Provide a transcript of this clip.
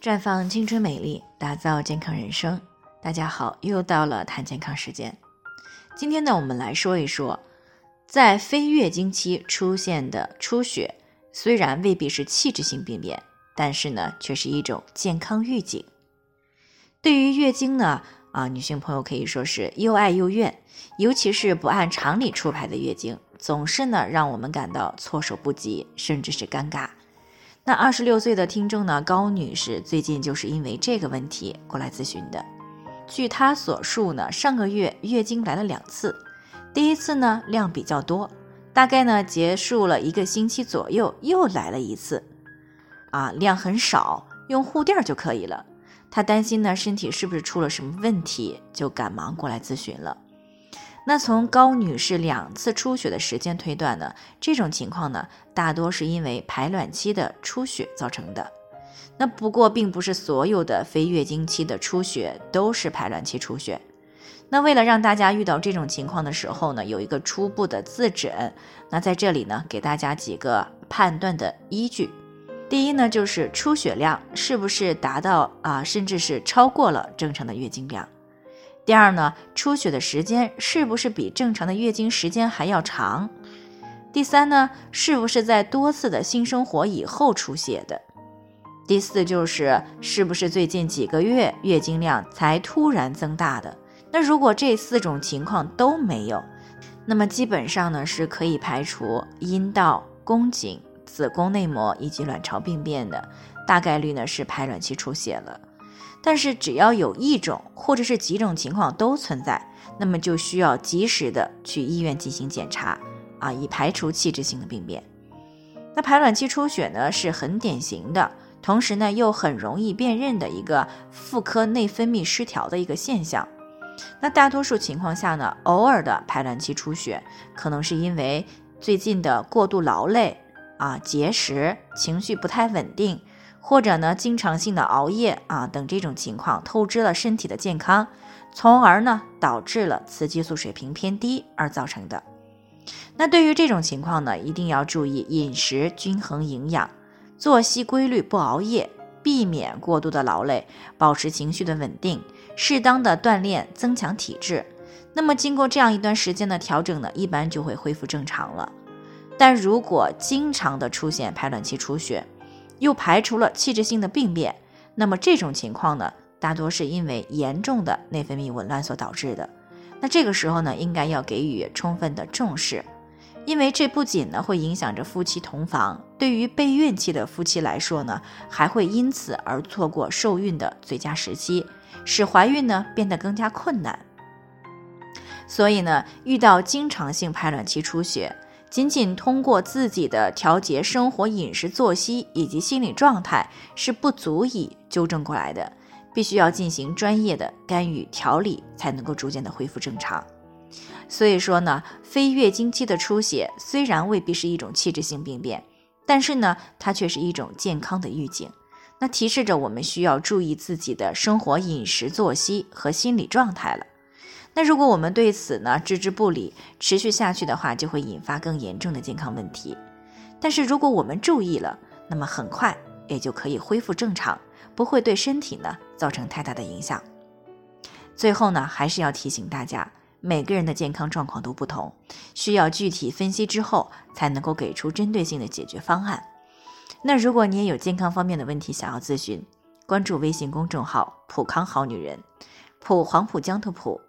绽放青春美丽，打造健康人生。大家好，又到了谈健康时间。今天呢，我们来说一说，在非月经期出现的出血，虽然未必是器质性病变，但是呢，却是一种健康预警。对于月经呢，啊，女性朋友可以说是又爱又怨，尤其是不按常理出牌的月经，总是呢让我们感到措手不及，甚至是尴尬。那二十六岁的听众呢，高女士最近就是因为这个问题过来咨询的。据她所述呢，上个月月经来了两次，第一次呢量比较多，大概呢结束了一个星期左右又来了一次，啊量很少，用护垫就可以了。她担心呢身体是不是出了什么问题，就赶忙过来咨询了。那从高女士两次出血的时间推断呢，这种情况呢，大多是因为排卵期的出血造成的。那不过并不是所有的非月经期的出血都是排卵期出血。那为了让大家遇到这种情况的时候呢，有一个初步的自诊，那在这里呢，给大家几个判断的依据。第一呢，就是出血量是不是达到啊，甚至是超过了正常的月经量。第二呢，出血的时间是不是比正常的月经时间还要长？第三呢，是不是在多次的性生活以后出血的？第四就是是不是最近几个月月经量才突然增大的？那如果这四种情况都没有，那么基本上呢是可以排除阴道、宫颈、子宫内膜以及卵巢病变的，大概率呢是排卵期出血了。但是只要有一种或者是几种情况都存在，那么就需要及时的去医院进行检查啊，以排除器质性的病变。那排卵期出血呢是很典型的，同时呢又很容易辨认的一个妇科内分泌失调的一个现象。那大多数情况下呢，偶尔的排卵期出血可能是因为最近的过度劳累啊、节食、情绪不太稳定。或者呢，经常性的熬夜啊等这种情况透支了身体的健康，从而呢导致了雌激素水平偏低而造成的。那对于这种情况呢，一定要注意饮食均衡营养，作息规律，不熬夜，避免过度的劳累，保持情绪的稳定，适当的锻炼，增强体质。那么经过这样一段时间的调整呢，一般就会恢复正常了。但如果经常的出现排卵期出血，又排除了器质性的病变，那么这种情况呢，大多是因为严重的内分泌紊乱所导致的。那这个时候呢，应该要给予充分的重视，因为这不仅呢会影响着夫妻同房，对于备孕期的夫妻来说呢，还会因此而错过受孕的最佳时期，使怀孕呢变得更加困难。所以呢，遇到经常性排卵期出血。仅仅通过自己的调节生活、饮食、作息以及心理状态是不足以纠正过来的，必须要进行专业的干预调理，才能够逐渐的恢复正常。所以说呢，非月经期的出血虽然未必是一种器质性病变，但是呢，它却是一种健康的预警，那提示着我们需要注意自己的生活、饮食、作息和心理状态了。那如果我们对此呢置之不理，持续下去的话，就会引发更严重的健康问题。但是如果我们注意了，那么很快也就可以恢复正常，不会对身体呢造成太大的影响。最后呢，还是要提醒大家，每个人的健康状况都不同，需要具体分析之后才能够给出针对性的解决方案。那如果你也有健康方面的问题想要咨询，关注微信公众号“普康好女人”，普黄浦江的普。